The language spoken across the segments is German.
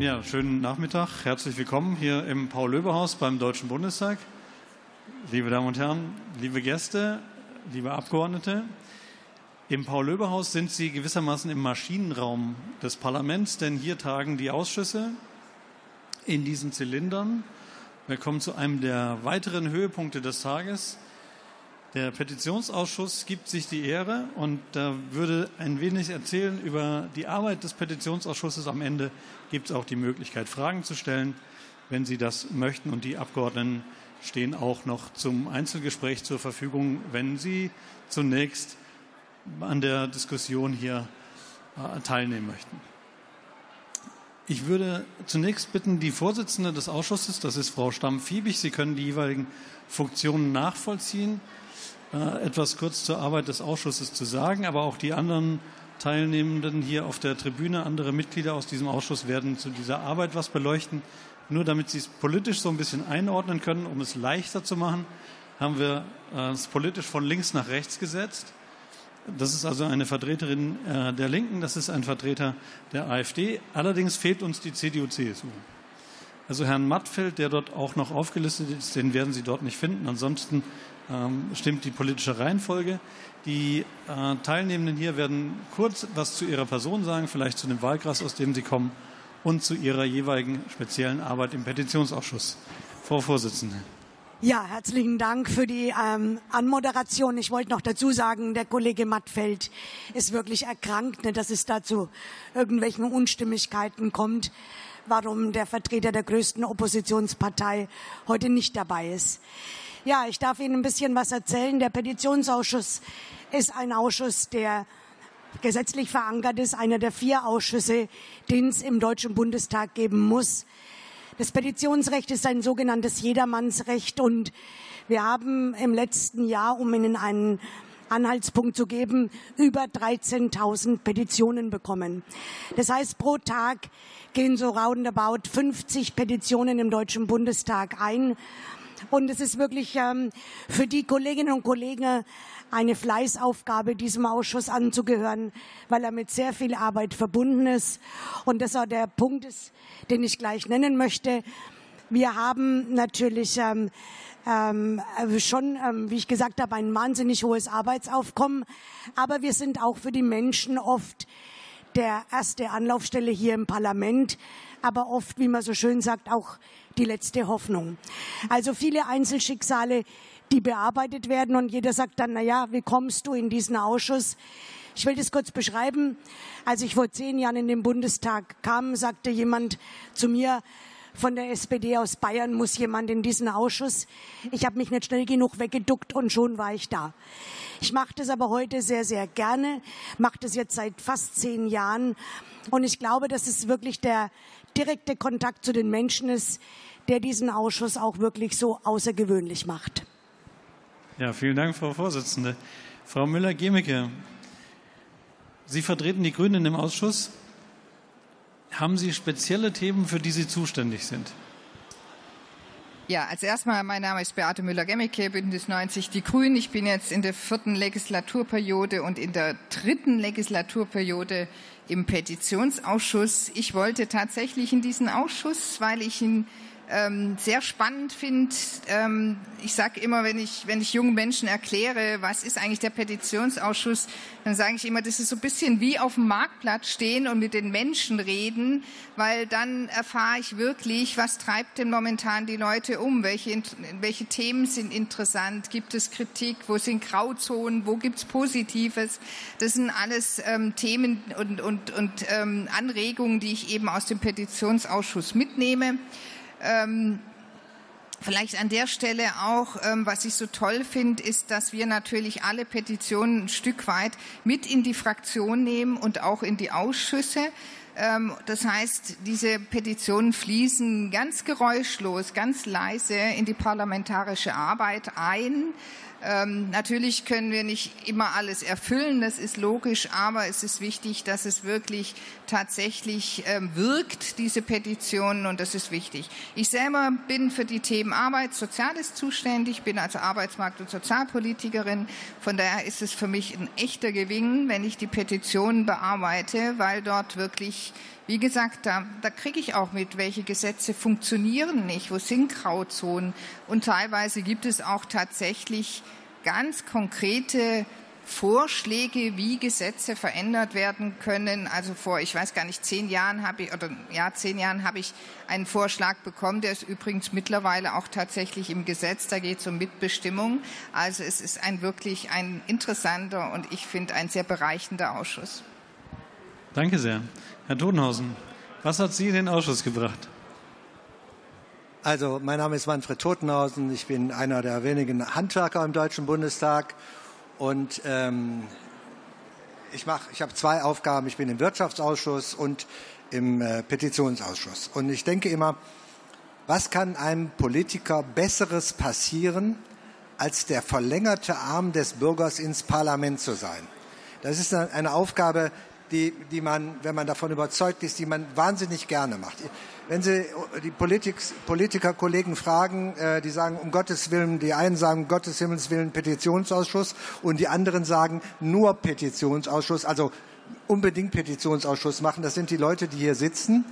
Ja, schönen Nachmittag. Herzlich willkommen hier im Paul-Löbe-Haus beim Deutschen Bundestag. Liebe Damen und Herren, liebe Gäste, liebe Abgeordnete, im Paul-Löbe-Haus sind Sie gewissermaßen im Maschinenraum des Parlaments, denn hier tagen die Ausschüsse in diesen Zylindern. Wir kommen zu einem der weiteren Höhepunkte des Tages. Der Petitionsausschuss gibt sich die Ehre und da würde ein wenig erzählen über die Arbeit des Petitionsausschusses. Am Ende gibt es auch die Möglichkeit, Fragen zu stellen, wenn Sie das möchten. Und die Abgeordneten stehen auch noch zum Einzelgespräch zur Verfügung, wenn Sie zunächst an der Diskussion hier äh, teilnehmen möchten. Ich würde zunächst bitten, die Vorsitzende des Ausschusses, das ist Frau Stamm-Fiebig, Sie können die jeweiligen Funktionen nachvollziehen. Äh, etwas kurz zur Arbeit des Ausschusses zu sagen, aber auch die anderen Teilnehmenden hier auf der Tribüne, andere Mitglieder aus diesem Ausschuss werden zu dieser Arbeit was beleuchten. Nur damit Sie es politisch so ein bisschen einordnen können, um es leichter zu machen, haben wir äh, es politisch von links nach rechts gesetzt. Das ist also eine Vertreterin äh, der Linken, das ist ein Vertreter der AfD. Allerdings fehlt uns die CDU-CSU. Also Herrn Mattfeld, der dort auch noch aufgelistet ist, den werden Sie dort nicht finden. Ansonsten ähm, stimmt die politische Reihenfolge. Die äh, Teilnehmenden hier werden kurz was zu ihrer Person sagen, vielleicht zu dem Wahlkreis, aus dem sie kommen und zu ihrer jeweiligen speziellen Arbeit im Petitionsausschuss. Frau Vorsitzende. Ja, herzlichen Dank für die ähm, Anmoderation. Ich wollte noch dazu sagen, der Kollege Mattfeld ist wirklich erkrankt, ne, dass es dazu irgendwelchen Unstimmigkeiten kommt, warum der Vertreter der größten Oppositionspartei heute nicht dabei ist. Ja, ich darf Ihnen ein bisschen was erzählen. Der Petitionsausschuss ist ein Ausschuss, der gesetzlich verankert ist, einer der vier Ausschüsse, den es im Deutschen Bundestag geben muss. Das Petitionsrecht ist ein sogenanntes Jedermannsrecht und wir haben im letzten Jahr, um Ihnen einen Anhaltspunkt zu geben, über 13.000 Petitionen bekommen. Das heißt, pro Tag gehen so roundabout 50 Petitionen im Deutschen Bundestag ein. Und es ist wirklich ähm, für die Kolleginnen und Kollegen eine Fleißaufgabe, diesem Ausschuss anzugehören, weil er mit sehr viel Arbeit verbunden ist. Und das auch der Punkt ist, den ich gleich nennen möchte. Wir haben natürlich ähm, ähm, schon, ähm, wie ich gesagt habe, ein wahnsinnig hohes Arbeitsaufkommen. Aber wir sind auch für die Menschen oft der erste Anlaufstelle hier im Parlament, aber oft, wie man so schön sagt, auch die letzte Hoffnung. Also viele Einzelschicksale, die bearbeitet werden und jeder sagt dann, na ja, wie kommst du in diesen Ausschuss? Ich will das kurz beschreiben. Als ich vor zehn Jahren in den Bundestag kam, sagte jemand zu mir, von der SPD aus Bayern muss jemand in diesen Ausschuss. Ich habe mich nicht schnell genug weggeduckt und schon war ich da. Ich mache das aber heute sehr, sehr gerne, mache das jetzt seit fast zehn Jahren und ich glaube, dass es wirklich der direkte Kontakt zu den Menschen ist, der diesen Ausschuss auch wirklich so außergewöhnlich macht. Ja, vielen Dank, Frau Vorsitzende. Frau Müller-Gemecke, Sie vertreten die Grünen im Ausschuss. Haben Sie spezielle Themen, für die Sie zuständig sind? Ja, als erstmal, mein Name ist Beate Müller-Gemmicke, Bündnis 90 Die Grünen. Ich bin jetzt in der vierten Legislaturperiode und in der dritten Legislaturperiode im Petitionsausschuss. Ich wollte tatsächlich in diesen Ausschuss, weil ich ihn ähm, sehr spannend finde. Ähm, ich sage immer, wenn ich, wenn ich jungen Menschen erkläre, was ist eigentlich der Petitionsausschuss, dann sage ich immer, das ist so ein bisschen wie auf dem Marktplatz stehen und mit den Menschen reden, weil dann erfahre ich wirklich, was treibt denn momentan die Leute um, welche, welche Themen sind interessant, gibt es Kritik, wo sind Grauzonen, wo gibt es Positives. Das sind alles ähm, Themen und, und, und ähm, Anregungen, die ich eben aus dem Petitionsausschuss mitnehme. Ähm, Vielleicht an der Stelle auch, ähm, was ich so toll finde, ist, dass wir natürlich alle Petitionen ein Stück weit mit in die Fraktion nehmen und auch in die Ausschüsse. Ähm, das heißt, diese Petitionen fließen ganz geräuschlos, ganz leise in die parlamentarische Arbeit ein. Ähm, natürlich können wir nicht immer alles erfüllen, das ist logisch, aber es ist wichtig, dass es wirklich tatsächlich ähm, wirkt, diese Petitionen, und das ist wichtig. Ich selber bin für die Themen Arbeit, Soziales zuständig, bin also Arbeitsmarkt- und Sozialpolitikerin. Von daher ist es für mich ein echter Gewinn, wenn ich die Petitionen bearbeite, weil dort wirklich Wie gesagt, da, da kriege ich auch mit, welche Gesetze funktionieren nicht, wo sind Grauzonen. Und teilweise gibt es auch tatsächlich ganz konkrete Vorschläge, wie Gesetze verändert werden können. Also vor, ich weiß gar nicht, zehn Jahren habe ich, oder ja, zehn Jahren habe ich einen Vorschlag bekommen, der ist übrigens mittlerweile auch tatsächlich im Gesetz, da geht es um Mitbestimmung. Also es ist ein wirklich ein interessanter und ich finde ein sehr bereichender Ausschuss. Danke sehr. Herr Todenhausen, was hat Sie in den Ausschuss gebracht? Also, mein Name ist Manfred Totenhausen. Ich bin einer der wenigen Handwerker im Deutschen Bundestag und ähm, ich, mach, ich habe zwei Aufgaben. Ich bin im Wirtschaftsausschuss und im äh, Petitionsausschuss. Und ich denke immer, was kann einem Politiker Besseres passieren, als der verlängerte Arm des Bürgers ins Parlament zu sein? Das ist eine Aufgabe, die, die man, wenn man davon überzeugt ist, die man wahnsinnig gerne macht. Wenn Sie die Politik, Politikerkollegen fragen, äh, die sagen um Gottes Willen, die einen sagen um Gottes Himmels Willen Petitionsausschuss und die anderen sagen nur Petitionsausschuss, also unbedingt Petitionsausschuss machen. Das sind die Leute, die hier sitzen,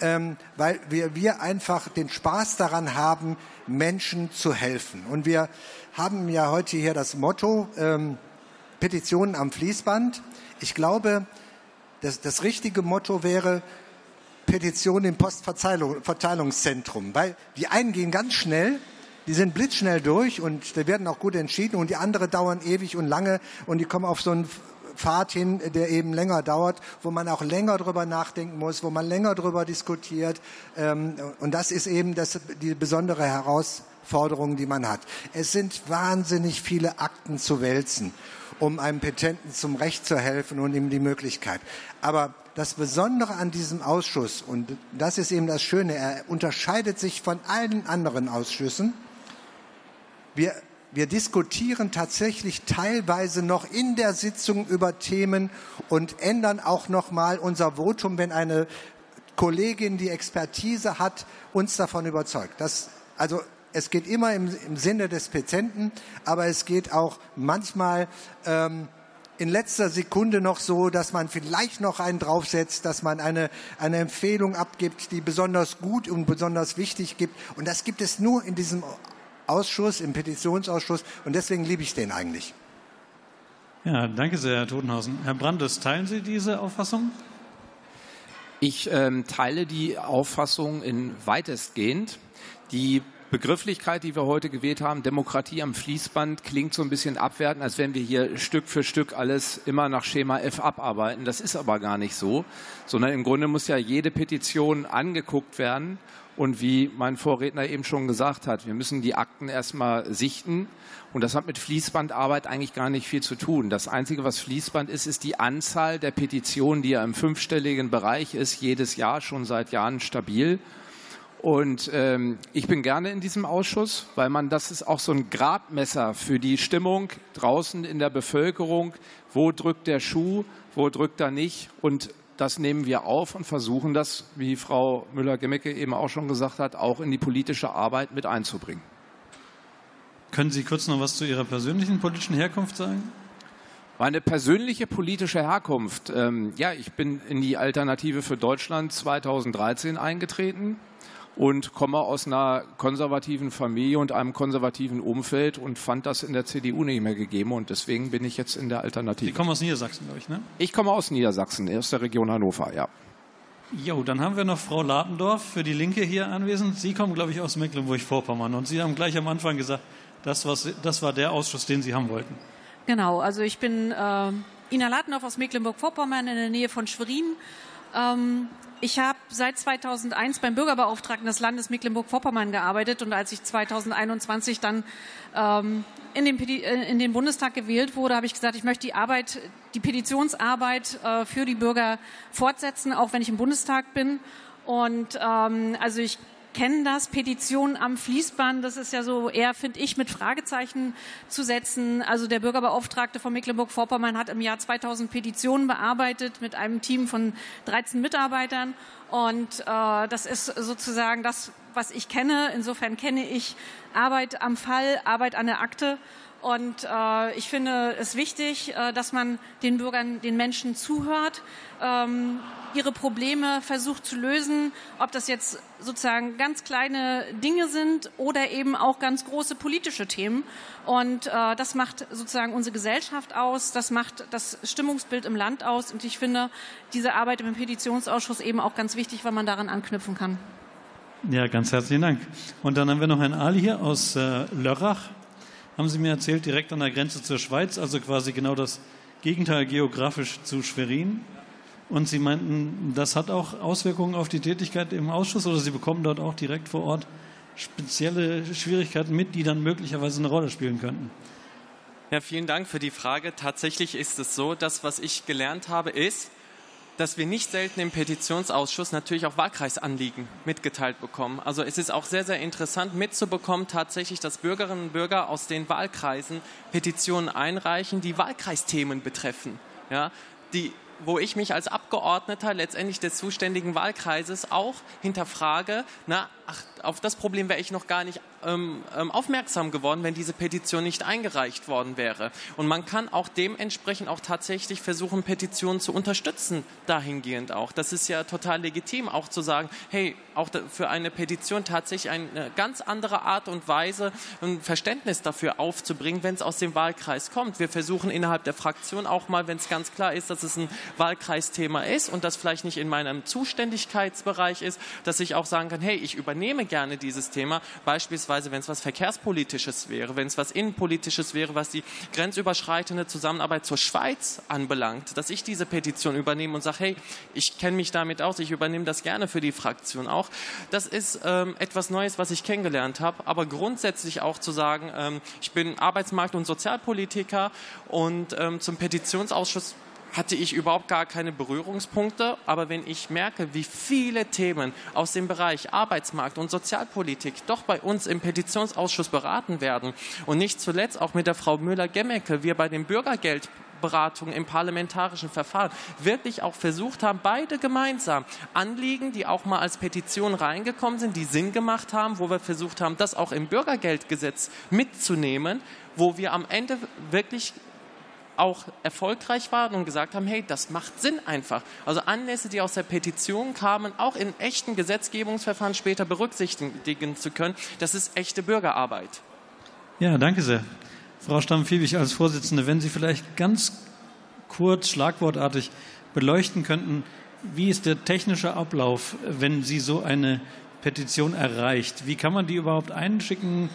ähm, weil wir, wir einfach den Spaß daran haben, Menschen zu helfen. Und wir haben ja heute hier das Motto ähm, Petitionen am Fließband. Ich glaube, das, das richtige Motto wäre Petition im Postverteilungszentrum, weil die einen gehen ganz schnell, die sind blitzschnell durch und die werden auch gut entschieden und die anderen dauern ewig und lange und die kommen auf so einen Pfad hin, der eben länger dauert, wo man auch länger drüber nachdenken muss, wo man länger drüber diskutiert. Ähm, und das ist eben das, die besondere Herausforderung, die man hat. Es sind wahnsinnig viele Akten zu wälzen um einem Petenten zum Recht zu helfen und ihm die Möglichkeit. Aber das Besondere an diesem Ausschuss, und das ist eben das Schöne, er unterscheidet sich von allen anderen Ausschüssen. Wir, wir diskutieren tatsächlich teilweise noch in der Sitzung über Themen und ändern auch noch mal unser Votum, wenn eine Kollegin, die Expertise hat, uns davon überzeugt. Das, also es geht immer im, im Sinne des Patienten, aber es geht auch manchmal ähm, in letzter Sekunde noch so, dass man vielleicht noch einen draufsetzt, dass man eine, eine Empfehlung abgibt, die besonders gut und besonders wichtig gibt. Und das gibt es nur in diesem Ausschuss, im Petitionsausschuss. Und deswegen liebe ich den eigentlich. Ja, danke sehr, Herr Totenhausen. Herr Brandes, teilen Sie diese Auffassung? Ich ähm, teile die Auffassung in weitestgehend. Die Begrifflichkeit, die wir heute gewählt haben, Demokratie am Fließband, klingt so ein bisschen abwertend, als wenn wir hier Stück für Stück alles immer nach Schema F abarbeiten. Das ist aber gar nicht so, sondern im Grunde muss ja jede Petition angeguckt werden. Und wie mein Vorredner eben schon gesagt hat, wir müssen die Akten erstmal sichten. Und das hat mit Fließbandarbeit eigentlich gar nicht viel zu tun. Das Einzige, was Fließband ist, ist die Anzahl der Petitionen, die ja im fünfstelligen Bereich ist, jedes Jahr schon seit Jahren stabil. Und ähm, ich bin gerne in diesem Ausschuss, weil man das ist auch so ein Gradmesser für die Stimmung draußen in der Bevölkerung. Wo drückt der Schuh, wo drückt er nicht? Und das nehmen wir auf und versuchen das, wie Frau Müller-Gemmecke eben auch schon gesagt hat, auch in die politische Arbeit mit einzubringen. Können Sie kurz noch was zu Ihrer persönlichen politischen Herkunft sagen? Meine persönliche politische Herkunft. Ähm, ja, ich bin in die Alternative für Deutschland 2013 eingetreten und komme aus einer konservativen Familie und einem konservativen Umfeld und fand das in der CDU nicht mehr gegeben und deswegen bin ich jetzt in der Alternative. Sie kommen aus Niedersachsen, glaube ich, ne? Ich komme aus Niedersachsen, aus der Region Hannover, ja. Jo, dann haben wir noch Frau Ladendorf für die Linke hier anwesend. Sie kommen, glaube ich, aus Mecklenburg-Vorpommern und Sie haben gleich am Anfang gesagt, das, was, das war der Ausschuss, den Sie haben wollten. Genau, also ich bin äh, Ina Ladendorf aus Mecklenburg-Vorpommern in der Nähe von Schwerin. Ähm, ich habe seit 2001 beim Bürgerbeauftragten des Landes Mecklenburg-Vorpommern gearbeitet und als ich 2021 dann ähm, in, den, äh, in, den, Bundestag gewählt wurde, habe ich gesagt, ich möchte die Arbeit, die Petitionsarbeit äh, für die Bürger fortsetzen, auch wenn ich im Bundestag bin. Und ähm, also ich kennen das, Petitionen am Fließband, das ist ja so eher, finde ich, mit Fragezeichen zu setzen. Also der Bürgerbeauftragte von Mecklenburg-Vorpommern hat im Jahr 2000 Petitionen bearbeitet mit einem Team von 13 Mitarbeitern. Und äh, das ist sozusagen das, was ich kenne. Insofern kenne ich Arbeit am Fall, Arbeit an der Akte. Und äh, ich finde es wichtig, äh, dass man den Bürgern, den Menschen zuhört, ähm, ihre Probleme versucht zu lösen, ob das jetzt sozusagen ganz kleine Dinge sind oder eben auch ganz große politische Themen. Und äh, das macht sozusagen unsere Gesellschaft aus, das macht das Stimmungsbild im Land aus. Und ich finde diese Arbeit im Petitionsausschuss eben auch ganz wichtig, weil man daran anknüpfen kann. Ja, ganz herzlichen Dank. Und dann haben wir noch Herrn Ali hier aus äh, Lörrach haben Sie mir erzählt, direkt an der Grenze zur Schweiz, also quasi genau das Gegenteil geografisch zu Schwerin. Und Sie meinten, das hat auch Auswirkungen auf die Tätigkeit im Ausschuss oder Sie bekommen dort auch direkt vor Ort spezielle Schwierigkeiten mit, die dann möglicherweise eine Rolle spielen könnten. Ja, vielen Dank für die Frage. Tatsächlich ist es so, dass was ich gelernt habe, ist, dass wir nicht selten im Petitionsausschuss natürlich auch Wahlkreisanliegen mitgeteilt bekommen. Also es ist auch sehr, sehr interessant mitzubekommen tatsächlich, dass Bürgerinnen und Bürger aus den Wahlkreisen Petitionen einreichen, die Wahlkreisthemen betreffen. Ja, die wo ich mich als Abgeordneter letztendlich des zuständigen Wahlkreises auch hinterfrage, na, ach, auf das Problem wäre ich noch gar nicht ähm, ähm, aufmerksam geworden, wenn diese Petition nicht eingereicht worden wäre. Und man kann auch dementsprechend auch tatsächlich versuchen, Petitionen zu unterstützen, dahingehend auch. Das ist ja total legitim, auch zu sagen, hey, auch für eine Petition tatsächlich eine ganz andere Art und Weise ein Verständnis dafür aufzubringen, wenn es aus dem Wahlkreis kommt. Wir versuchen innerhalb der Fraktion auch mal, wenn es ganz klar ist, dass es ein Wahlkreisthema ist und das vielleicht nicht in meinem Zuständigkeitsbereich ist, dass ich auch sagen kann, hey, ich übernehme gerne dieses Thema, beispielsweise wenn es was Verkehrspolitisches wäre, wenn es was Innenpolitisches wäre, was die grenzüberschreitende Zusammenarbeit zur Schweiz anbelangt, dass ich diese Petition übernehme und sage, hey, ich kenne mich damit aus, ich übernehme das gerne für die Fraktion auch. Das ist ähm, etwas Neues, was ich kennengelernt habe, aber grundsätzlich auch zu sagen, ähm, ich bin Arbeitsmarkt- und Sozialpolitiker und ähm, zum Petitionsausschuss hatte ich überhaupt gar keine Berührungspunkte. Aber wenn ich merke, wie viele Themen aus dem Bereich Arbeitsmarkt und Sozialpolitik doch bei uns im Petitionsausschuss beraten werden und nicht zuletzt auch mit der Frau Müller-Gemmecke, wir bei den Bürgergeldberatungen im parlamentarischen Verfahren wirklich auch versucht haben, beide gemeinsam Anliegen, die auch mal als Petition reingekommen sind, die Sinn gemacht haben, wo wir versucht haben, das auch im Bürgergeldgesetz mitzunehmen, wo wir am Ende wirklich auch erfolgreich waren und gesagt haben, hey, das macht Sinn einfach. Also Anlässe, die aus der Petition kamen, auch in echten Gesetzgebungsverfahren später berücksichtigen zu können, das ist echte Bürgerarbeit. Ja, danke sehr. Frau Stamm-Fiebig als Vorsitzende, wenn Sie vielleicht ganz kurz, schlagwortartig beleuchten könnten, wie ist der technische Ablauf, wenn Sie so eine Petition erreicht? Wie kann man die überhaupt einschicken?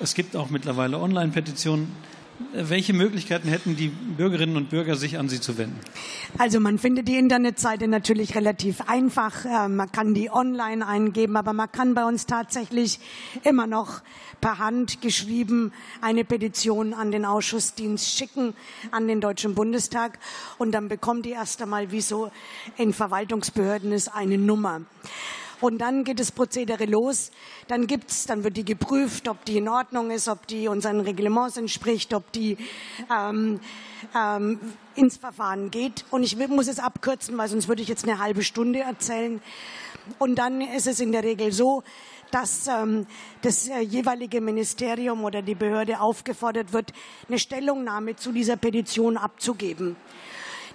Es gibt auch mittlerweile Online-Petitionen. Welche Möglichkeiten hätten die Bürgerinnen und Bürger, sich an Sie zu wenden? Also man findet die Internetseite natürlich relativ einfach. Äh, man kann die online eingeben, aber man kann bei uns tatsächlich immer noch per Hand geschrieben eine Petition an den Ausschussdienst schicken, an den Deutschen Bundestag. Und dann bekommt die erst einmal, wie so in Verwaltungsbehörden ist, eine Nummer. Und dann geht das Prozedere los. Dann gibt's, dann wird die geprüft, ob die in Ordnung ist, ob die unseren Reglements entspricht, ob die ähm, ähm, ins Verfahren geht. Und ich muss es abkürzen, weil sonst würde ich jetzt eine halbe Stunde erzählen. Und dann ist es in der Regel so, dass ähm, das äh, jeweilige Ministerium oder die Behörde aufgefordert wird, eine Stellungnahme zu dieser Petition abzugeben.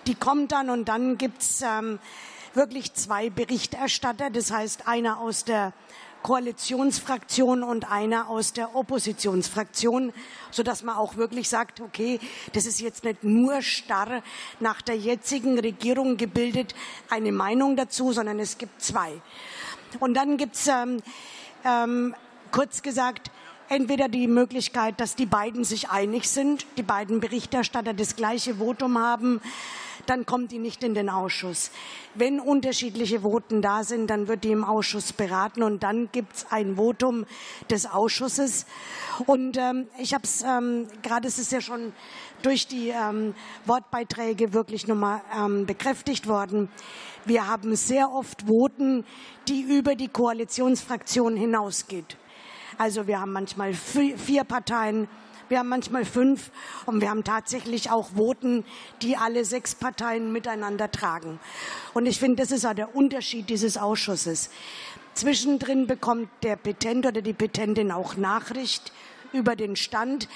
Die kommt dann und dann gibt's ähm, wirklich zwei Berichterstatter, das heißt einer aus der Koalitionsfraktion und einer aus der Oppositionsfraktion, so dass man auch wirklich sagt, okay, das ist jetzt nicht nur starr nach der jetzigen Regierung gebildet eine Meinung dazu, sondern es gibt zwei. Und dann gibt's ähm, ähm, kurz gesagt entweder die Möglichkeit, dass die beiden sich einig sind, die beiden Berichterstatter das gleiche Votum haben, dann kommt die nicht in den Ausschuss. Wenn unterschiedliche Voten da sind, dann wird die im Ausschuss beraten und dann gibt es ein Votum des Ausschusses. Und ähm, ich habe es ähm, gerade, es ist ja schon durch die ähm, Wortbeiträge wirklich nochmal ähm, bekräftigt worden. Wir haben sehr oft Voten, die über die Koalitionsfraktion hinausgeht. Also wir haben manchmal vier Parteien, wir haben manchmal fünf und wir haben tatsächlich auch Voten, die alle sechs Parteien miteinander tragen. Und ich finde, das ist auch der Unterschied dieses Ausschusses. Zwischendrin bekommt der Petent oder die Petentin auch Nachricht über den Stand.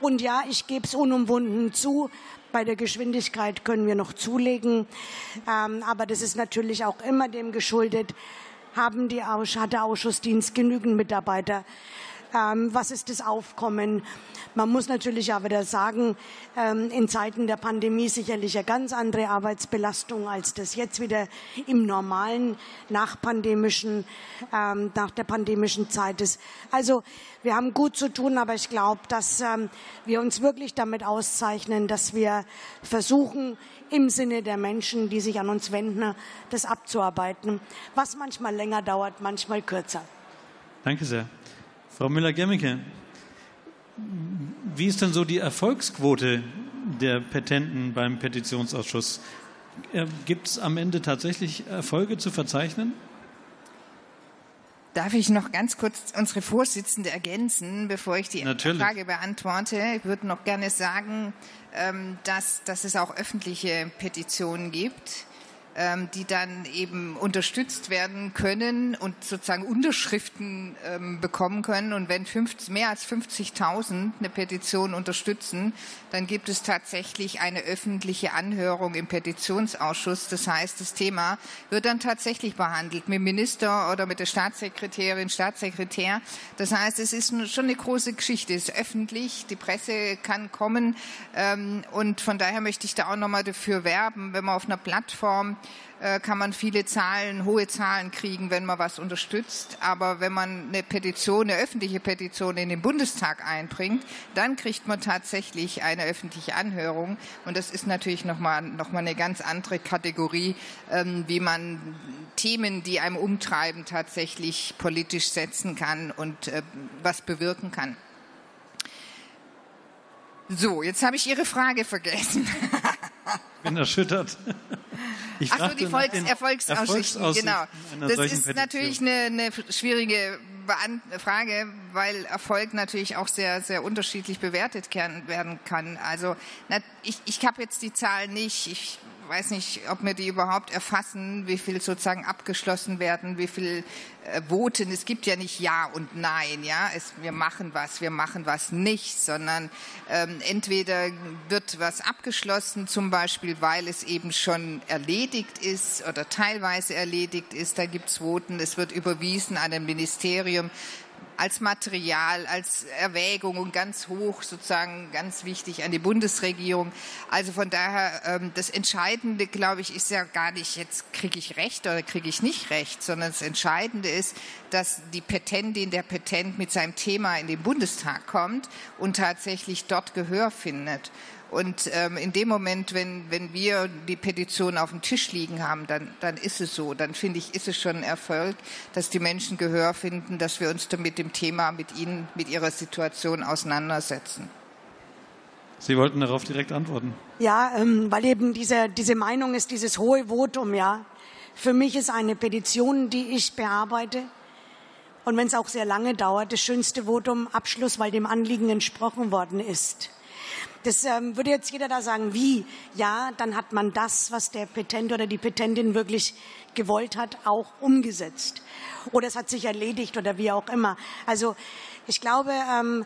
Und ja, ich gebe es unumwunden zu, bei der Geschwindigkeit können wir noch zulegen. Ähm, aber das ist natürlich auch immer dem geschuldet, haben die, hat der Ausschussdienst genügend Mitarbeiter. Ähm, was ist das Aufkommen? Man muss natürlich aber wieder sagen, ähm, in Zeiten der Pandemie sicherlich eine ganz andere Arbeitsbelastung, als das jetzt wieder im normalen nachpandemischen, ähm, nach der pandemischen Zeit ist. Also wir haben gut zu tun, aber ich glaube, dass ähm, wir uns wirklich damit auszeichnen, dass wir versuchen, im Sinne der Menschen, die sich an uns wenden, das abzuarbeiten, was manchmal länger dauert, manchmal kürzer. Danke sehr. Frau Müller-Gemmicke, wie ist denn so die Erfolgsquote der Petenten beim Petitionsausschuss? Äh, Gibt es am Ende tatsächlich Erfolge zu verzeichnen? Darf ich noch ganz kurz unsere Vorsitzende ergänzen, bevor ich die Natürlich. Frage beantworte? Ich würde noch gerne sagen, ähm, dass, dass es auch öffentliche Petitionen gibt die dann eben unterstützt werden können und sozusagen Unterschriften ähm, bekommen können. Und wenn 50, mehr als 50.000 eine Petition unterstützen, dann gibt es tatsächlich eine öffentliche Anhörung im Petitionsausschuss. Das heißt, das Thema wird dann tatsächlich behandelt mit dem Minister oder mit der Staatssekretärin, Staatssekretär. Das heißt, es ist schon eine große Geschichte. Es ist öffentlich, die Presse kann kommen. Ähm, und von daher möchte ich da auch nochmal dafür werben, wenn man auf einer Plattform äh, kann man viele Zahlen, hohe Zahlen kriegen, wenn man was unterstützt. Aber wenn man eine Petition, eine öffentliche Petition in den Bundestag einbringt, dann kriegt man tatsächlich eine öffentliche Anhörung. Und das ist natürlich nochmal noch mal eine ganz andere Kategorie, ähm, wie man Themen, die einem umtreiben, tatsächlich politisch setzen kann und äh, was bewirken kann. So, jetzt habe ich Ihre Frage vergessen. Ich bin erschüttert. Ich Ach so, die Volks Erfolgsaussichten, genau. Das ist Petition. natürlich eine, eine schwierige Frage, weil Erfolg natürlich auch sehr, sehr unterschiedlich bewertet werden kann. Also ich, ich habe jetzt die Zahlen nicht. Ich weiß nicht, ob wir die überhaupt erfassen, wie viel sozusagen abgeschlossen werden, wie viel äh, Voten. Es gibt ja nicht Ja und Nein, ja. Es, wir machen was, wir machen was nicht, sondern ähm, entweder wird was abgeschlossen, zum Beispiel, weil es eben schon erledigt ist oder teilweise erledigt ist. Da gibt es Voten. Es wird überwiesen an ein Ministerium als Material, als Erwägung und ganz hoch sozusagen ganz wichtig an die Bundesregierung. Also von daher, ähm, das Entscheidende, glaube ich, ist ja gar nicht, jetzt kriege ich Recht oder kriege ich nicht Recht, sondern das Entscheidende ist, dass die Petentin, der Petent mit seinem Thema in den Bundestag kommt und tatsächlich dort Gehör findet. Und ähm, in dem Moment, wenn, wenn wir die Petition auf dem Tisch liegen haben, dann, dann ist es so. Dann finde ich, ist es schon ein Erfolg, dass die Menschen Gehör finden, dass wir uns mit dem Thema, mit ihnen, mit ihrer Situation auseinandersetzen. Sie wollten darauf direkt antworten. Ja, ähm, weil eben diese, diese Meinung ist, dieses hohe Votum, ja. Für mich ist eine Petition, die ich bearbeite, und wenn es auch sehr lange dauert, das schönste Votum Abschluss, weil dem Anliegen entsprochen worden ist. Das ähm, würde jetzt jeder da sagen, wie? Ja, dann hat man das, was der Petent oder die Petentin wirklich gewollt hat, auch umgesetzt. Oder es hat sich erledigt oder wie auch immer. Also ich glaube, ähm,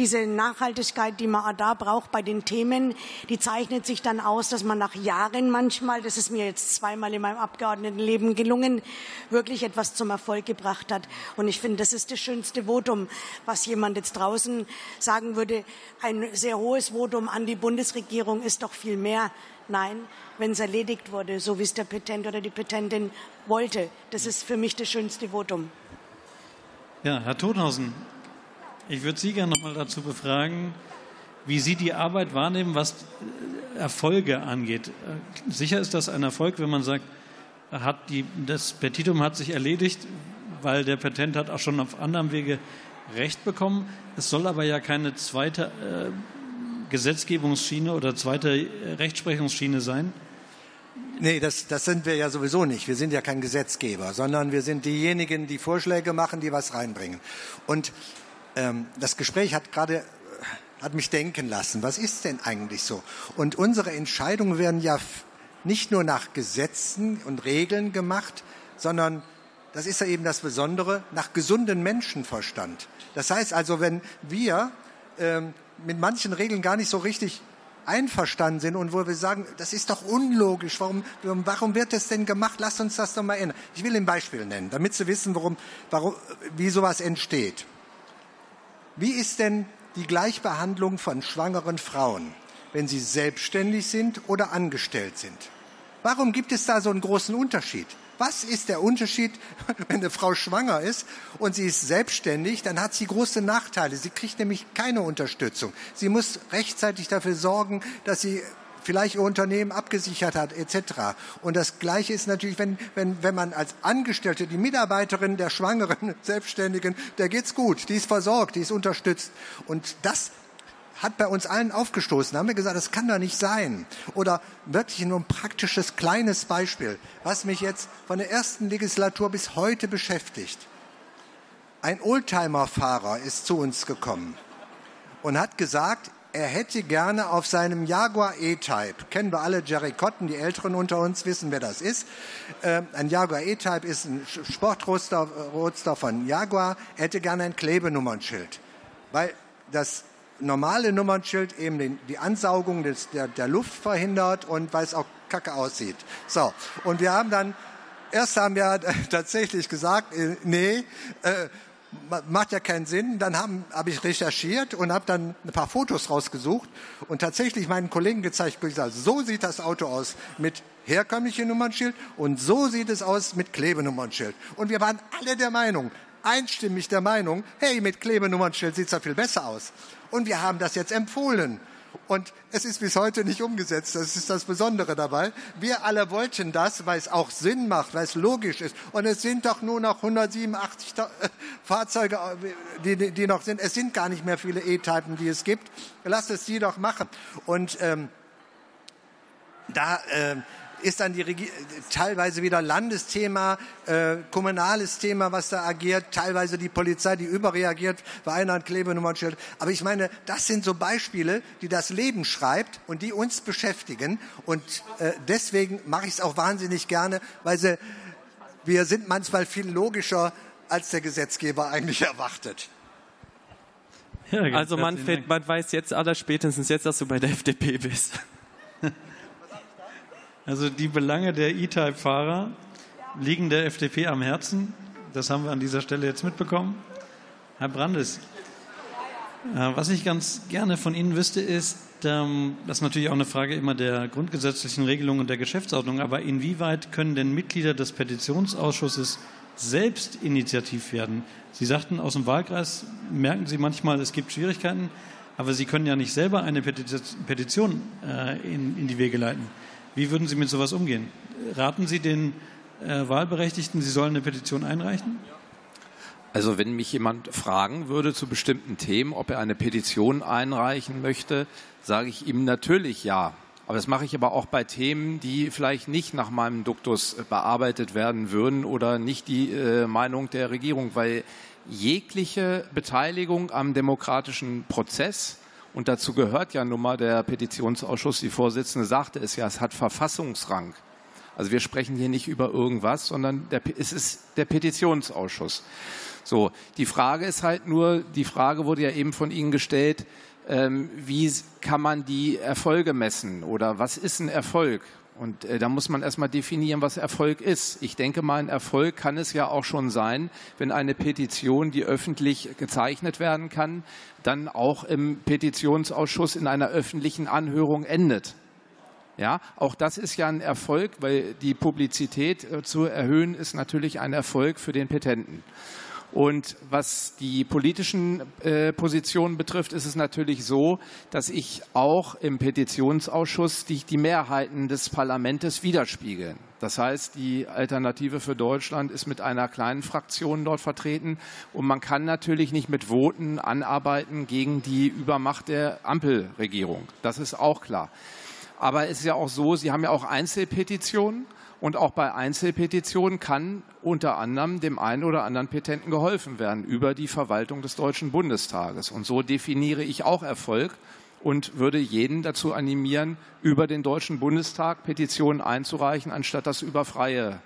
diese Nachhaltigkeit, die man da braucht bei den Themen, die zeichnet sich dann aus, dass man nach Jahren manchmal, das ist mir jetzt zweimal in meinem Abgeordnetenleben gelungen, wirklich etwas zum Erfolg gebracht hat. Und ich finde, das ist das schönste Votum, was jemand jetzt draußen sagen würde. Ein sehr hohes Votum an die Bundesregierung ist doch viel mehr. Nein, wenn es erledigt wurde, so wie es der Petent oder die Petentin wollte. Das ist für mich das schönste Votum. Ja, Herr Todhausen, ich würde Sie gerne noch mal dazu befragen, wie Sie die Arbeit wahrnehmen, was Erfolge angeht. Äh, sicher ist das ein Erfolg, wenn man sagt, hat die, das Petitum hat sich erledigt, weil der Petent hat auch schon auf anderem Wege Recht bekommen. Es soll aber ja keine zweite äh, Gesetzgebungsschiene oder zweite Rechtsprechungsschiene sein. Nee, das, das sind wir ja sowieso nicht. Wir sind ja kein Gesetzgeber, sondern wir sind diejenigen, die Vorschläge machen, die was reinbringen. Und ähm, das Gespräch hat gerade äh, hat mich denken lassen, was ist denn eigentlich so? Und unsere Entscheidungen werden ja nicht nur nach Gesetzen und Regeln gemacht, sondern das ist ja eben das Besondere, nach gesundem Menschenverstand. Das heißt also, wenn wir ähm, mit manchen Regeln gar nicht so richtig einverstanden sind und wo wir sagen, das ist doch unlogisch, warum, warum wird das denn gemacht? Lass uns das doch mal ändern. Ich will ein Beispiel nennen, damit Sie wissen, warum, warum, wie sowas entsteht. Wie ist denn die Gleichbehandlung von schwangeren Frauen, wenn sie selbstständig sind oder angestellt sind? Warum gibt es da so einen großen Unterschied? Was ist der Unterschied, wenn eine Frau schwanger ist und sie ist selbstständig, dann hat sie große Nachteile. Sie kriegt nämlich keine Unterstützung. Sie muss rechtzeitig dafür sorgen, dass sie vielleicht ihr Unternehmen abgesichert hat, etc. Und das Gleiche ist natürlich, wenn, wenn, wenn man als Angestellte, die Mitarbeiterin der Schwangeren, Selbstständigen, der geht's gut, die ist versorgt, die ist unterstützt. Und das hat bei uns allen aufgestoßen. Da haben wir gesagt, das kann doch nicht sein. Oder wirklich nur ein praktisches kleines Beispiel, was mich jetzt von der ersten Legislatur bis heute beschäftigt. Ein Oldtimer-Fahrer ist zu uns gekommen und hat gesagt, er hätte gerne auf seinem Jaguar E-Type, kennen wir alle Jerry Cotton, die Älteren unter uns wissen, wer das ist. Äh, ein Jaguar E-Type ist ein Sportroadster von Jaguar. Er hätte gerne ein Klebenummernschild, weil das normale Nummernschild eben die Ansaugung des, der, der Luft verhindert und weil es auch kacke aussieht. So, und wir haben dann, erst haben wir tatsächlich gesagt, äh, nee, äh, macht ja keinen Sinn. Dann habe hab ich recherchiert und habe dann ein paar Fotos rausgesucht und tatsächlich meinen Kollegen gezeigt, gesagt, so sieht das Auto aus mit herkömmlichem Nummernschild und so sieht es aus mit Klebenummernschild. Und wir waren alle der Meinung, einstimmig der Meinung, hey, mit Klebenummernschild sieht es ja viel besser aus. Und wir haben das jetzt empfohlen. Und es ist bis heute nicht umgesetzt. Das ist das Besondere dabei. Wir alle wollten das, weil es auch Sinn macht, weil es logisch ist. Und es sind doch nur noch 187 äh, Fahrzeuge, die, die noch sind. Es sind gar nicht mehr viele E-Typen, die es gibt. Lasst es die doch machen. Und ähm, da äh, ist dann die Regi teilweise wieder Landesthema, äh, kommunales Thema, was da agiert, teilweise die Polizei, die überreagiert, weil einer ein Klebenummernschild. Aber ich meine, das sind so Beispiele, die das Leben schreibt und die uns beschäftigen. Und äh, deswegen mache ich es auch wahnsinnig gerne, weil sie, wir sind manchmal viel logischer, als der Gesetzgeber eigentlich erwartet. Ja, also man, man weiß jetzt aller spätestens jetzt, dass du bei der FDP bist. Also die Belange der E-Type-Fahrer liegen der FDP am Herzen. Das haben wir an dieser Stelle jetzt mitbekommen. Herr Brandes, äh, was ich ganz gerne von Ihnen wüsste, ist, ähm, das ist natürlich auch eine Frage immer der grundgesetzlichen Regelung und der Geschäftsordnung, aber inwieweit können denn Mitglieder des Petitionsausschusses selbst initiativ werden? Sie sagten, aus dem Wahlkreis merken Sie manchmal, es gibt Schwierigkeiten, aber Sie können ja nicht selber eine Petition äh, in die Wege leiten. Wie würden Sie mit sowas umgehen? Raten Sie den äh, Wahlberechtigten, sie sollen eine Petition einreichen? Also wenn mich jemand fragen würde zu bestimmten Themen, ob er eine Petition einreichen möchte, sage ich ihm natürlich ja. Aber das mache ich aber auch bei Themen, die vielleicht nicht nach meinem Duktus bearbeitet werden würden oder nicht die äh, Meinung der Regierung, weil jegliche Beteiligung am demokratischen Prozess und dazu gehört ja nun mal der Petitionsausschuss. Die Vorsitzende sagte es ja, es hat Verfassungsrang. Also wir sprechen hier nicht über irgendwas, sondern der, es ist der Petitionsausschuss. So, die Frage ist halt nur, die Frage wurde ja eben von Ihnen gestellt, ähm, wie kann man die Erfolge messen oder was ist ein Erfolg? Und äh, da muss man erstmal definieren, was Erfolg ist. Ich denke mal, ein Erfolg kann es ja auch schon sein, wenn eine Petition, die öffentlich gezeichnet werden kann, dann auch im Petitionsausschuss in einer öffentlichen Anhörung endet. Ja, auch das ist ja ein Erfolg, weil die Publizität äh, zu erhöhen ist natürlich ein Erfolg für den Petenten. Und was die politischen äh, Positionen betrifft, ist es natürlich so, dass ich auch im Petitionsausschuss die, die Mehrheiten des Parlaments widerspiegeln. Das heißt, die Alternative für Deutschland ist mit einer kleinen Fraktion dort vertreten und man kann natürlich nicht mit Voten anarbeiten gegen die Übermacht der Ampelregierung. Das ist auch klar. Aber es ist ja auch so, Sie haben ja auch Einzelpetitionen. Und auch bei Einzelpetitionen kann unter anderem dem einen oder anderen Petenten geholfen werden über die Verwaltung des Deutschen Bundestages. Und so definiere ich auch Erfolg und würde jeden dazu animieren, über den Deutschen Bundestag Petitionen einzureichen, anstatt das über freie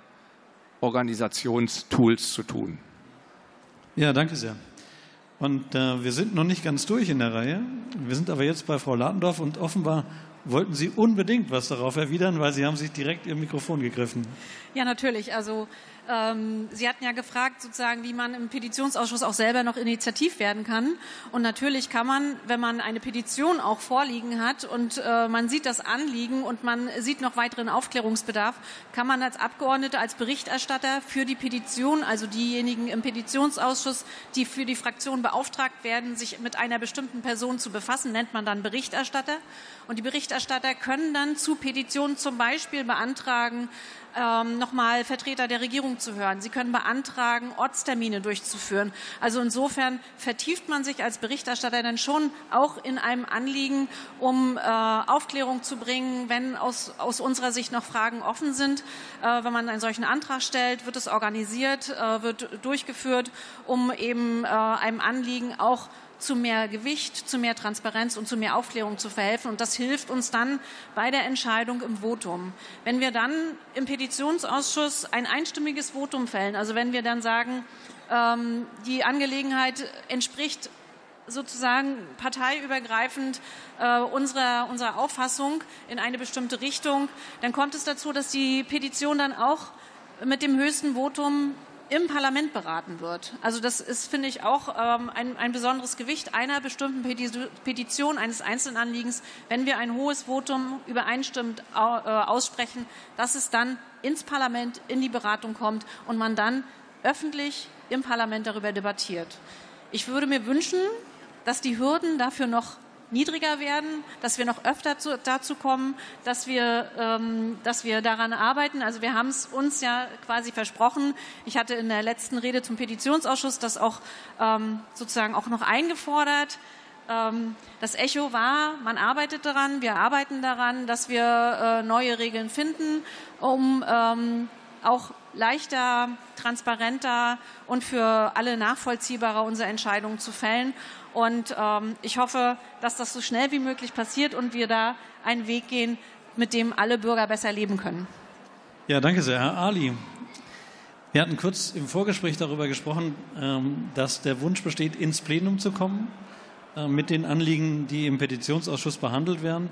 Organisationstools zu tun. Ja, danke sehr. Und äh, wir sind noch nicht ganz durch in der Reihe. Wir sind aber jetzt bei Frau Ladendorf und offenbar wollten Sie unbedingt was darauf erwidern, weil Sie haben sich direkt Ihr Mikrofon gegriffen. Ja, natürlich. Also ähm, Sie hatten ja gefragt, sozusagen, wie man im Petitionsausschuss auch selber noch initiativ werden kann. Und natürlich kann man, wenn man eine Petition auch vorliegen hat und äh, man sieht das Anliegen und man sieht noch weiteren Aufklärungsbedarf, kann man als Abgeordnete, als Berichterstatter für die Petition, also diejenigen im Petitionsausschuss, die für die Fraktion beauftragt werden, sich mit einer bestimmten Person zu befassen, nennt man dann Berichterstatter. Und die Berichterstatter können dann zu Petitionen zum Beispiel beantragen, ähm, nochmal Vertreter der Regierung zu hören. Sie können beantragen, Ortstermine durchzuführen. Also insofern vertieft man sich als Berichterstatter dann schon auch in einem Anliegen, um äh, Aufklärung zu bringen, wenn aus, aus unserer Sicht noch Fragen offen sind. Äh, wenn man einen solchen Antrag stellt, wird es organisiert, äh, wird durchgeführt, um eben äh, einem Anliegen auch zu mehr Gewicht, zu mehr Transparenz und zu mehr Aufklärung zu verhelfen. Und das hilft uns dann bei der Entscheidung im Votum. Wenn wir dann im Petitionsausschuss ein einstimmiges Votum fällen, also wenn wir dann sagen, ähm, die Angelegenheit entspricht sozusagen parteiübergreifend äh, unserer, unserer Auffassung in eine bestimmte Richtung, dann kommt es dazu, dass die Petition dann auch mit dem höchsten Votum im Parlament beraten wird. Also das ist, finde ich, auch ähm, ein, ein, besonderes Gewicht einer bestimmten Petition, eines Einzelanliegens, wenn wir ein hohes Votum übereinstimmend äh, aussprechen, dass es dann ins Parlament in die Beratung kommt und man dann öffentlich im Parlament darüber debattiert. Ich würde mir wünschen, dass die Hürden dafür noch niedriger werden, dass wir noch öfter zu, dazu kommen, dass wir, ähm, dass wir daran arbeiten. Also wir haben es uns ja quasi versprochen. Ich hatte in der letzten Rede zum Petitionsausschuss das auch ähm, sozusagen auch noch eingefordert. Ähm, das Echo war, man arbeitet daran, wir arbeiten daran, dass wir äh, neue Regeln finden, um ähm, auch leichter, transparenter und für alle nachvollziehbarer unsere Entscheidungen zu fällen. Und ähm, ich hoffe, dass das so schnell wie möglich passiert und wir da einen Weg gehen, mit dem alle Bürger besser leben können. Ja, danke sehr, Herr Ali. Wir hatten kurz im Vorgespräch darüber gesprochen, ähm, dass der Wunsch besteht, ins Plenum zu kommen äh, mit den Anliegen, die im Petitionsausschuss behandelt werden.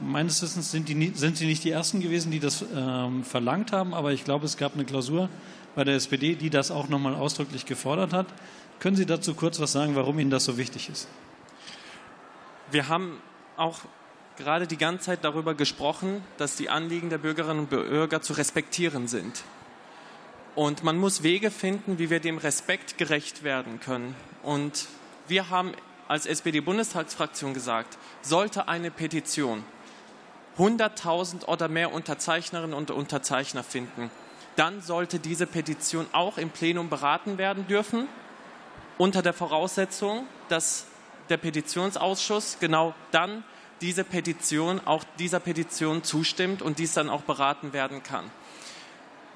Meines Wissens sind, die, sind Sie nicht die Ersten gewesen, die das ähm, verlangt haben, aber ich glaube, es gab eine Klausur bei der SPD, die das auch nochmal ausdrücklich gefordert hat. Können Sie dazu kurz was sagen, warum Ihnen das so wichtig ist? Wir haben auch gerade die ganze Zeit darüber gesprochen, dass die Anliegen der Bürgerinnen und Bürger zu respektieren sind. Und man muss Wege finden, wie wir dem Respekt gerecht werden können. Und wir haben als SPD-Bundestagsfraktion gesagt, sollte eine Petition 100.000 oder mehr Unterzeichnerinnen und Unterzeichner finden, dann sollte diese Petition auch im Plenum beraten werden dürfen unter der Voraussetzung, dass der Petitionsausschuss genau dann diese Petition, auch dieser Petition zustimmt und dies dann auch beraten werden kann.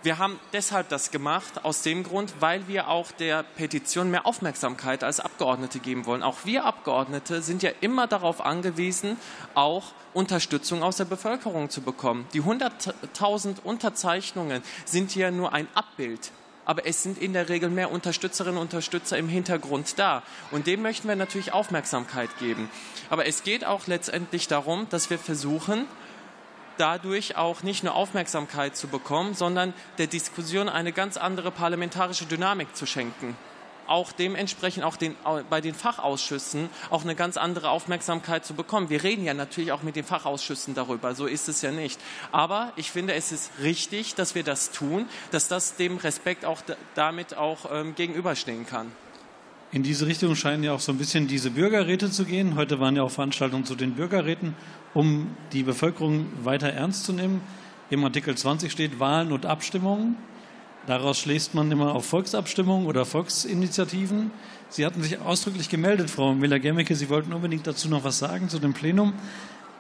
Wir haben deshalb das gemacht, aus dem Grund, weil wir auch der Petition mehr Aufmerksamkeit als Abgeordnete geben wollen. Auch wir Abgeordnete sind ja immer darauf angewiesen, auch Unterstützung aus der Bevölkerung zu bekommen. Die 100.000 Unterzeichnungen sind ja nur ein Abbild aber es sind in der Regel mehr Unterstützerinnen und Unterstützer im Hintergrund da. Und dem möchten wir natürlich Aufmerksamkeit geben. Aber es geht auch letztendlich darum, dass wir versuchen, dadurch auch nicht nur Aufmerksamkeit zu bekommen, sondern der Diskussion eine ganz andere parlamentarische Dynamik zu schenken auch dementsprechend auch den, bei den Fachausschüssen auch eine ganz andere Aufmerksamkeit zu bekommen. Wir reden ja natürlich auch mit den Fachausschüssen darüber, so ist es ja nicht. Aber ich finde, es ist richtig, dass wir das tun, dass das dem Respekt auch damit auch ähm, gegenüberstehen kann. In diese Richtung scheinen ja auch so ein bisschen diese Bürgerräte zu gehen. Heute waren ja auch Veranstaltungen zu den Bürgerräten, um die Bevölkerung weiter ernst zu nehmen. Im Artikel 20 steht Wahlen und Abstimmungen. Daraus schließt man immer auf Volksabstimmungen oder Volksinitiativen. Sie hatten sich ausdrücklich gemeldet, Frau Miller-Gemmecke. Sie wollten unbedingt dazu noch was sagen zu dem Plenum.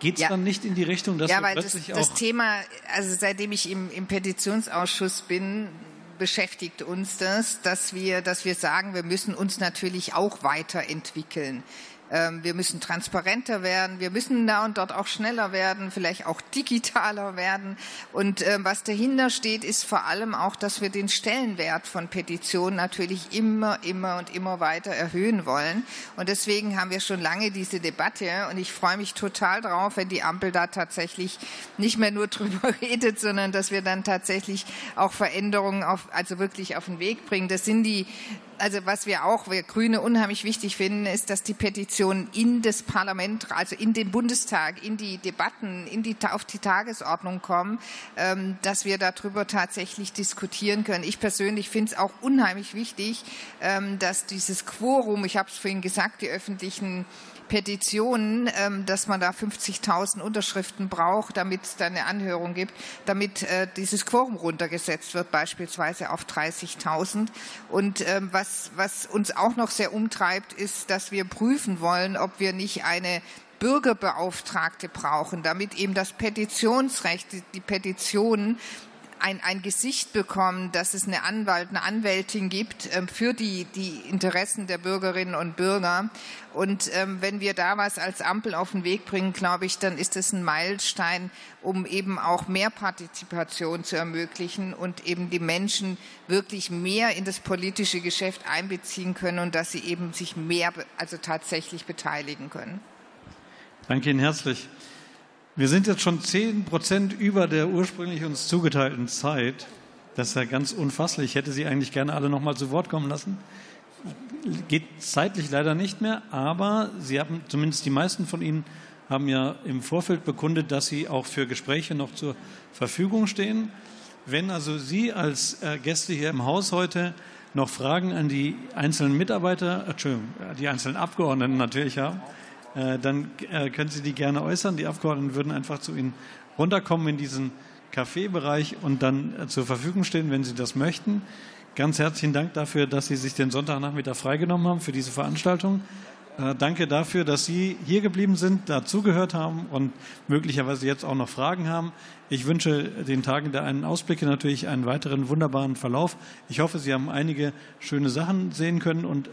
Geht es ja. dann nicht in die Richtung, dass ja, wir plötzlich das, das Thema, also seitdem ich im, im Petitionsausschuss bin, beschäftigt uns das, dass wir, dass wir sagen, wir müssen uns natürlich auch weiterentwickeln. Ähm, wir müssen transparenter werden. Wir müssen da und dort auch schneller werden, vielleicht auch digitaler werden. Und ähm, was dahinter steht, ist vor allem auch, dass wir den Stellenwert von Petitionen natürlich immer, immer und immer weiter erhöhen wollen. Und deswegen haben wir schon lange diese Debatte. Und ich freue mich total drauf, wenn die Ampel da tatsächlich nicht mehr nur drüber redet, sondern dass wir dann tatsächlich auch Veränderungen auf, also wirklich auf den Weg bringen. Das sind die also was wir auch, wir Grüne unheimlich wichtig finden, ist, dass die Petitionen in das Parlament, also in den Bundestag, in die Debatten, in die, auf die Tagesordnung kommen, ähm, dass wir darüber tatsächlich diskutieren können. Ich persönlich finde es auch unheimlich wichtig, ähm, dass dieses Quorum, ich habe es vorhin gesagt, die öffentlichen Petitionen, ähm, dass man da 50.000 Unterschriften braucht, damit es da eine Anhörung gibt, damit äh, dieses Quorum runtergesetzt wird, beispielsweise auf 30.000. Und ähm, was, was uns auch noch sehr umtreibt, ist, dass wir prüfen wollen, ob wir nicht eine Bürgerbeauftragte brauchen, damit eben das Petitionsrecht, die, die Petitionen ein, ein Gesicht bekommen, dass es eine Anwalt, eine Anwältin gibt ähm, für die, die Interessen der Bürgerinnen und Bürger. Und ähm, wenn wir da was als Ampel auf den Weg bringen, glaube ich, dann ist es ein Meilenstein, um eben auch mehr Partizipation zu ermöglichen und eben die Menschen wirklich mehr in das politische Geschäft einbeziehen können und dass sie eben sich mehr, also tatsächlich beteiligen können. Danke Ihnen herzlich. Wir sind jetzt schon zehn Prozent über der ursprünglich uns zugeteilten Zeit. Das ist ja ganz unfasslich. Ich hätte Sie eigentlich gerne alle noch mal zu Wort kommen lassen. Geht zeitlich leider nicht mehr, aber Sie haben, zumindest die meisten von Ihnen, haben ja im Vorfeld bekundet, dass Sie auch für Gespräche noch zur Verfügung stehen. Wenn also Sie als äh, Gäste hier im Haus heute noch Fragen an die einzelnen Mitarbeiter, Entschuldigung, die einzelnen Abgeordneten natürlich haben, äh, dann äh, können Sie die gerne äußern. Die Abgeordneten würden einfach zu Ihnen runterkommen in diesen Kaffeebereich und dann äh, zur Verfügung stehen, wenn Sie das möchten. Ganz herzlichen Dank dafür, dass Sie sich den Sonntagnachmittag freigenommen haben für diese Veranstaltung. Danke dafür, dass Sie hier geblieben sind, dazugehört haben und möglicherweise jetzt auch noch Fragen haben. Ich wünsche den Tagen der einen Ausblicke natürlich einen weiteren wunderbaren Verlauf. Ich hoffe, Sie haben einige schöne Sachen sehen können und